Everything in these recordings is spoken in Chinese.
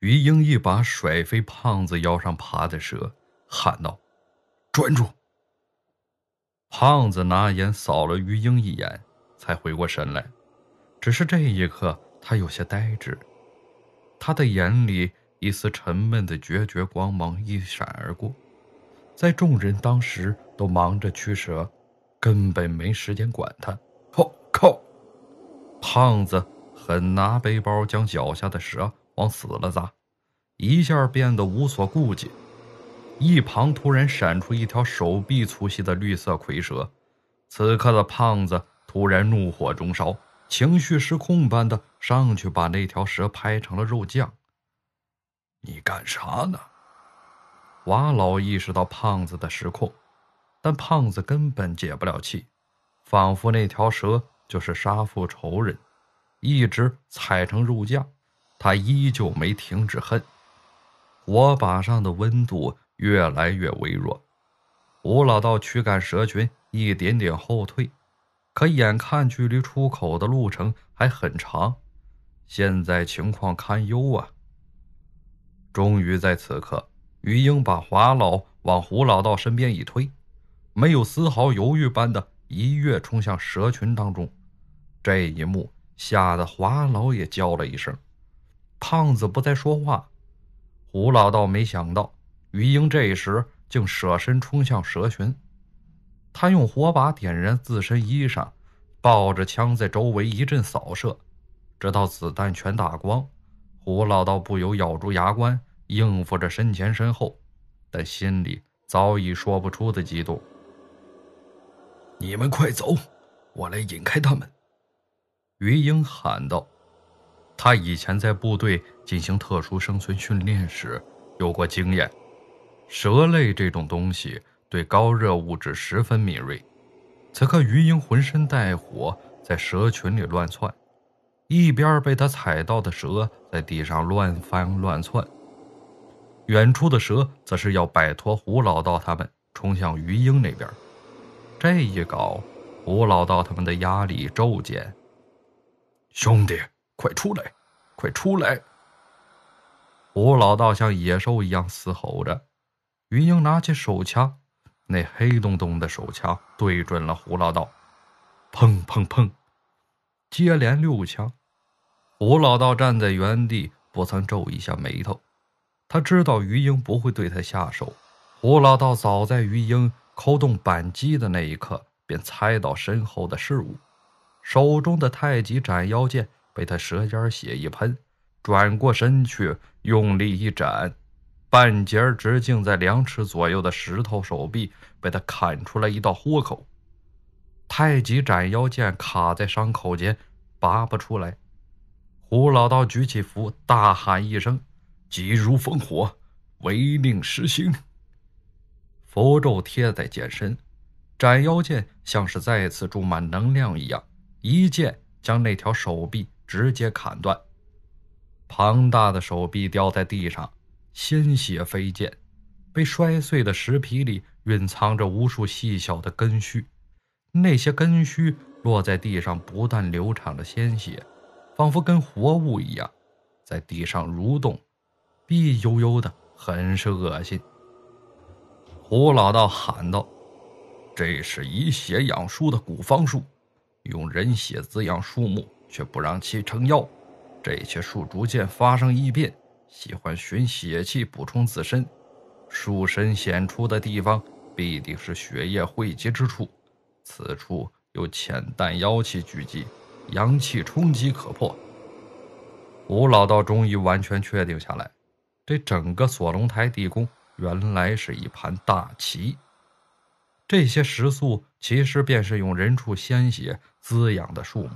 于英一把甩飞胖子腰上爬的蛇，喊道：“专注！”胖子拿眼扫了于英一眼，才回过神来。只是这一刻，他有些呆滞，他的眼里一丝沉闷的决绝光芒一闪而过。在众人当时都忙着驱蛇，根本没时间管他。靠靠！胖子狠拿背包将脚下的蛇往死了砸，一下变得无所顾忌。一旁突然闪出一条手臂粗细的绿色蝰蛇，此刻的胖子突然怒火中烧，情绪失控般的上去把那条蛇拍成了肉酱。你干啥呢？瓦老意识到胖子的失控，但胖子根本解不了气，仿佛那条蛇就是杀父仇人，一直踩成肉酱，他依旧没停止恨。火把上的温度越来越微弱，吴老道驱赶蛇群一点点后退，可眼看距离出口的路程还很长，现在情况堪忧啊！终于在此刻。于英把华老往胡老道身边一推，没有丝毫犹豫般的一跃冲向蛇群当中。这一幕吓得华老也叫了一声。胖子不再说话。胡老道没想到于英这时竟舍身冲向蛇群，他用火把点燃自身衣裳，抱着枪在周围一阵扫射，直到子弹全打光。胡老道不由咬住牙关。应付着身前身后，但心里早已说不出的激动。你们快走，我来引开他们。”于英喊道。他以前在部队进行特殊生存训练时有过经验，蛇类这种东西对高热物质十分敏锐。此刻，于英浑身带火，在蛇群里乱窜，一边被他踩到的蛇在地上乱翻乱窜。远处的蛇则是要摆脱胡老道他们，冲向于英那边。这一搞，胡老道他们的压力骤减。兄弟，快出来，快出来！胡老道像野兽一样嘶吼着。于英拿起手枪，那黑洞洞的手枪对准了胡老道，砰砰砰，接连六枪。胡老道站在原地，不曾皱一下眉头。他知道于英不会对他下手，胡老道早在于英扣动扳机的那一刻便猜到身后的事物，手中的太极斩妖剑被他舌尖血一喷，转过身去用力一斩，半截直径在两尺左右的石头手臂被他砍出了一道豁口，太极斩妖剑卡在伤口间拔不出来，胡老道举起符大喊一声。急如烽火，违令施行。符咒贴在剑身，斩妖剑像是再次注满能量一样，一剑将那条手臂直接砍断。庞大的手臂掉在地上，鲜血飞溅，被摔碎的石皮里蕴藏着无数细小的根须，那些根须落在地上，不断流淌着鲜血，仿佛跟活物一样，在地上蠕动。碧悠悠的，很是恶心。胡老道喊道：“这是以血养树的古方术，用人血滋养树木，却不让其成妖。这些树逐渐发生异变，喜欢寻血气补充自身。树身显出的地方，必定是血液汇集之处。此处有浅淡妖气聚集，阳气冲击可破。”吴老道终于完全确定下来。这整个锁龙台地宫原来是一盘大棋，这些石塑其实便是用人畜鲜血滋养的树木，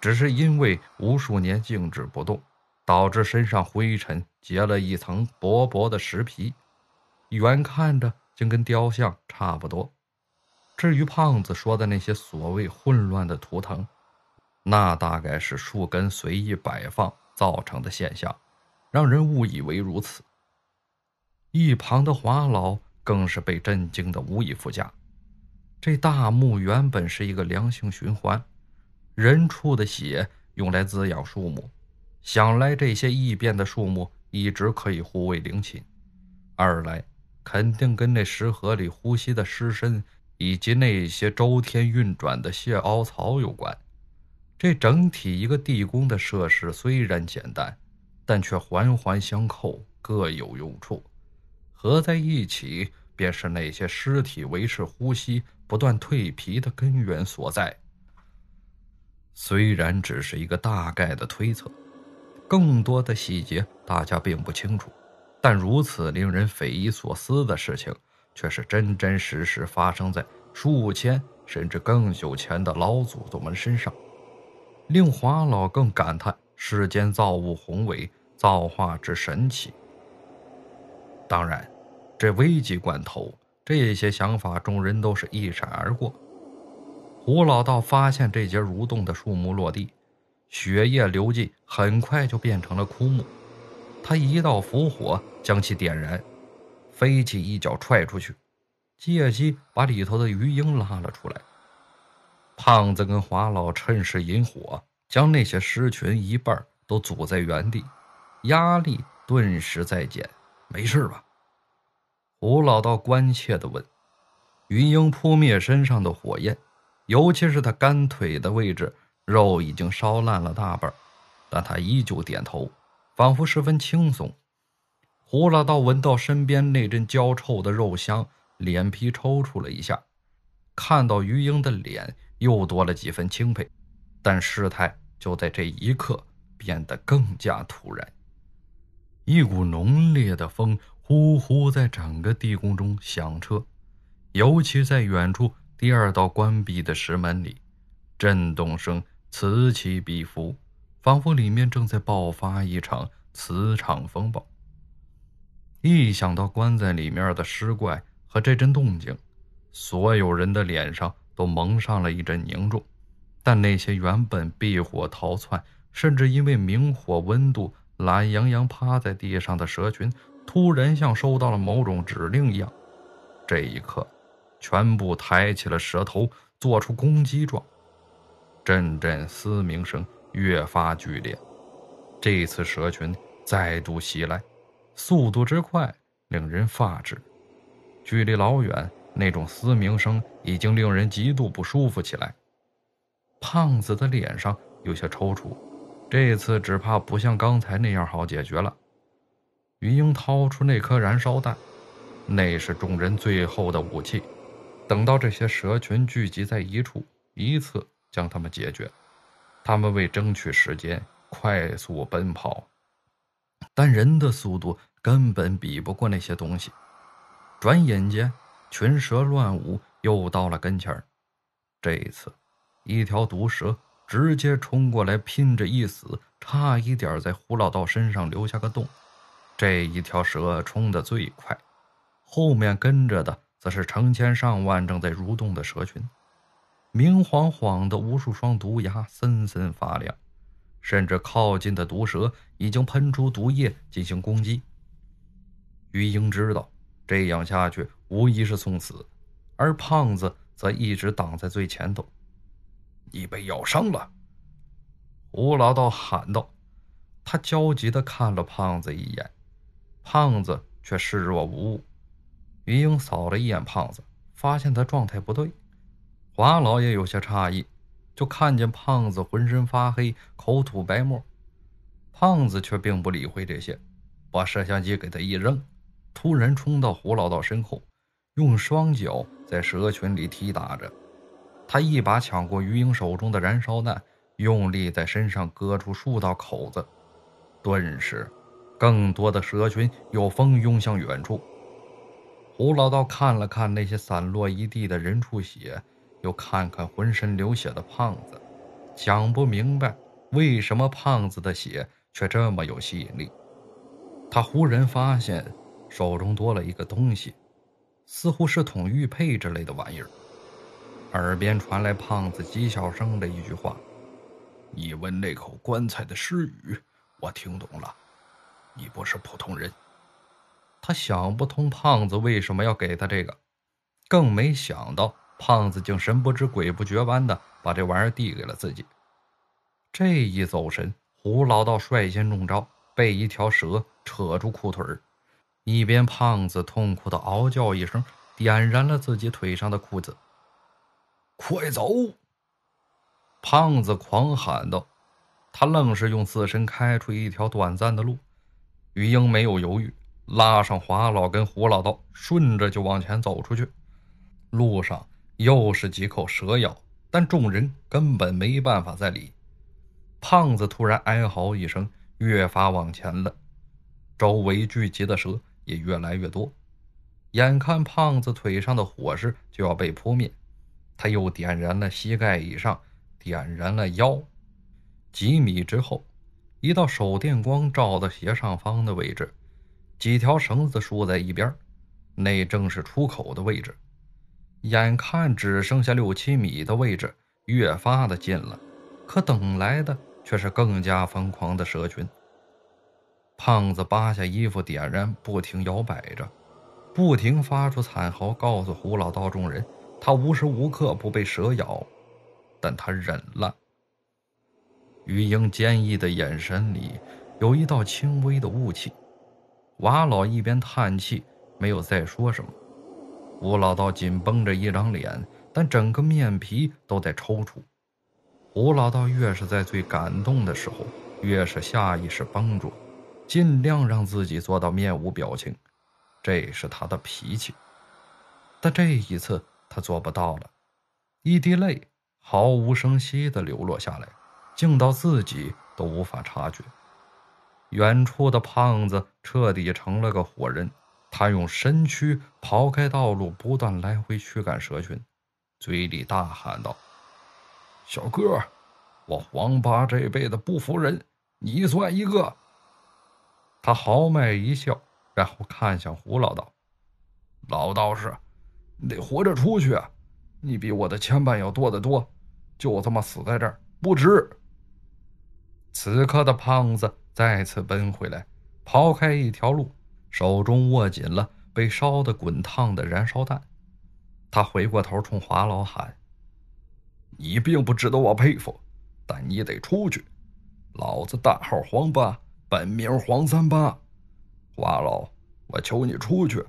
只是因为无数年静止不动，导致身上灰尘结了一层薄薄的石皮，远看着竟跟雕像差不多。至于胖子说的那些所谓混乱的图腾，那大概是树根随意摆放造成的现象。让人误以为如此。一旁的华老更是被震惊的无以复加。这大墓原本是一个良性循环，人畜的血用来滋养树木，想来这些异变的树木一直可以护卫灵寝；二来，肯定跟那石河里呼吸的尸身以及那些周天运转的蟹凹槽有关。这整体一个地宫的设施虽然简单，但却环环相扣，各有用处，合在一起便是那些尸体维持呼吸、不断蜕皮的根源所在。虽然只是一个大概的推测，更多的细节大家并不清楚，但如此令人匪夷所思的事情，却是真真实实发生在数千甚至更久前的老祖宗们身上。令华老更感叹世间造物宏伟，造化之神奇。当然，这危急关头，这些想法众人都是一闪而过。胡老道发现这节蠕动的树木落地，血液流尽，很快就变成了枯木。他一道符火将其点燃，飞起一脚踹出去，借机把里头的鱼鹰拉了出来。胖子跟华老趁势引火，将那些尸群一半都阻在原地，压力顿时在减。没事吧？胡老道关切地问。鱼鹰扑灭身上的火焰，尤其是他干腿的位置，肉已经烧烂了大半，但他依旧点头，仿佛十分轻松。胡老道闻到身边那阵焦臭的肉香，脸皮抽搐了一下，看到鱼鹰的脸。又多了几分钦佩，但事态就在这一刻变得更加突然。一股浓烈的风呼呼在整个地宫中响彻，尤其在远处第二道关闭的石门里，震动声此起彼伏，仿佛里面正在爆发一场磁场风暴。一想到关在里面的尸怪和这阵动静，所有人的脸上。都蒙上了一阵凝重，但那些原本避火逃窜，甚至因为明火温度懒洋洋趴在地上的蛇群，突然像收到了某种指令一样，这一刻，全部抬起了蛇头，做出攻击状。阵阵嘶鸣声越发剧烈，这次蛇群再度袭来，速度之快令人发指，距离老远。那种嘶鸣声已经令人极度不舒服起来。胖子的脸上有些抽搐，这次只怕不像刚才那样好解决了。于英掏出那颗燃烧弹，那是众人最后的武器。等到这些蛇群聚集在一处，一次将他们解决。他们为争取时间，快速奔跑，但人的速度根本比不过那些东西。转眼间。群蛇乱舞，又到了跟前。这一次，一条毒蛇直接冲过来，拼着一死，差一点在胡老道身上留下个洞。这一条蛇冲得最快，后面跟着的则是成千上万正在蠕动的蛇群，明晃晃的无数双毒牙森森发亮，甚至靠近的毒蛇已经喷出毒液进行攻击。于英知道。这样下去无疑是送死，而胖子则一直挡在最前头。你被咬伤了，胡老道喊道。他焦急地看了胖子一眼，胖子却视若无物。于英扫了一眼胖子，发现他状态不对。华老也有些诧异，就看见胖子浑身发黑，口吐白沫。胖子却并不理会这些，把摄像机给他一扔。突然冲到胡老道身后，用双脚在蛇群里踢打着。他一把抢过于英手中的燃烧弹，用力在身上割出数道口子。顿时，更多的蛇群又蜂拥向远处。胡老道看了看那些散落一地的人畜血，又看看浑身流血的胖子，想不明白为什么胖子的血却这么有吸引力。他忽然发现。手中多了一个东西，似乎是桶玉佩之类的玩意儿。耳边传来胖子讥笑声的一句话：“你问那口棺材的诗语，我听懂了。你不是普通人。”他想不通胖子为什么要给他这个，更没想到胖子竟神不知鬼不觉般的把这玩意儿递给了自己。这一走神，胡老道率先中招，被一条蛇扯住裤腿儿一边胖子痛苦的嗷叫一声，点燃了自己腿上的裤子。快走！胖子狂喊道。他愣是用自身开出一条短暂的路。于英没有犹豫，拉上华老跟胡老道，顺着就往前走出去。路上又是几口蛇咬，但众人根本没办法再理。胖子突然哀嚎一声，越发往前了。周围聚集的蛇也越来越多。眼看胖子腿上的火势就要被扑灭，他又点燃了膝盖以上，点燃了腰。几米之后，一道手电光照到斜上方的位置，几条绳子竖在一边，那正是出口的位置。眼看只剩下六七米的位置，越发的近了，可等来的却是更加疯狂的蛇群。胖子扒下衣服点燃，不停摇摆着，不停发出惨嚎，告诉胡老道众人，他无时无刻不被蛇咬，但他忍了。余英坚毅的眼神里有一道轻微的雾气。瓦老一边叹气，没有再说什么。吴老道紧绷着一张脸，但整个面皮都在抽搐。吴老道越是在最感动的时候，越是下意识绷住，尽量让自己做到面无表情，这是他的脾气。但这一次他做不到了，一滴泪毫无声息地流落下来。静到自己都无法察觉。远处的胖子彻底成了个火人，他用身躯刨开道路，不断来回驱赶蛇群，嘴里大喊道：“小哥，我黄八这辈子不服人，你算一个。”他豪迈一笑，然后看向胡老道：“老道士，你得活着出去啊！你比我的牵绊要多得多，就这么死在这儿不值。”此刻的胖子再次奔回来，刨开一条路，手中握紧了被烧得滚烫的燃烧弹。他回过头冲华老喊：“你并不值得我佩服，但你得出去。老子大号黄八，本名黄三八。华老，我求你出去。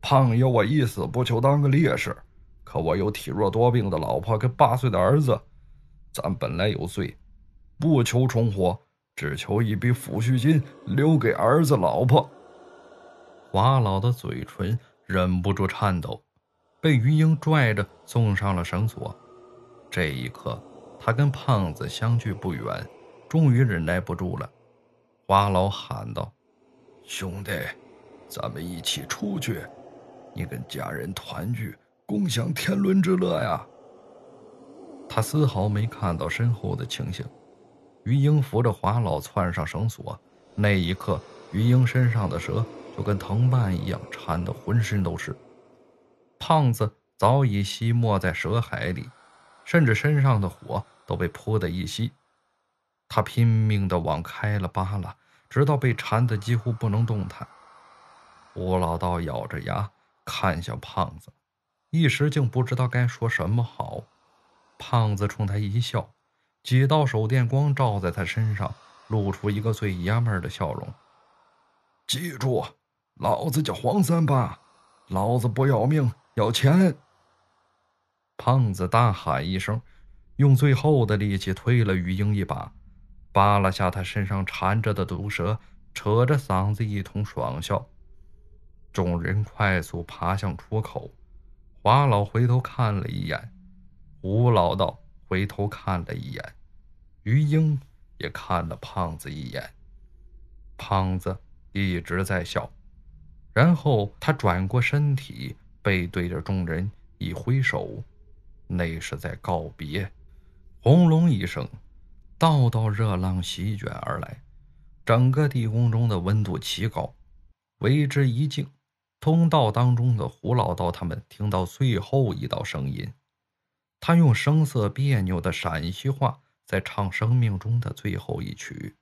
胖爷我一死不求当个烈士，可我有体弱多病的老婆跟八岁的儿子，咱本来有罪。”不求重活，只求一笔抚恤金留给儿子老婆。华老的嘴唇忍不住颤抖，被于英拽着送上了绳索。这一刻，他跟胖子相距不远，终于忍耐不住了。华老喊道：“兄弟，咱们一起出去，你跟家人团聚，共享天伦之乐呀！”他丝毫没看到身后的情形。于英扶着华老窜上绳索，那一刻，于英身上的蛇就跟藤蔓一样缠得浑身都是。胖子早已吸没在蛇海里，甚至身上的火都被扑得一熄。他拼命地往开了扒拉，直到被缠得几乎不能动弹。吴老道咬着牙看向胖子，一时竟不知道该说什么好。胖子冲他一笑。几道手电光照在他身上，露出一个最爷们儿的笑容。记住，老子叫黄三八，老子不要命，要钱！胖子大喊一声，用最后的力气推了于英一把，扒拉下他身上缠着的毒蛇，扯着嗓子一通爽笑。众人快速爬向出口，华老回头看了一眼，吴老道。回头看了一眼，于英也看了胖子一眼。胖子一直在笑，然后他转过身体，背对着众人一挥手，那是在告别。轰隆一声，道道热浪席卷而来，整个地宫中的温度奇高，为之一静。通道当中的胡老道他们听到最后一道声音。他用声色别扭的陕西话在唱生命中的最后一曲。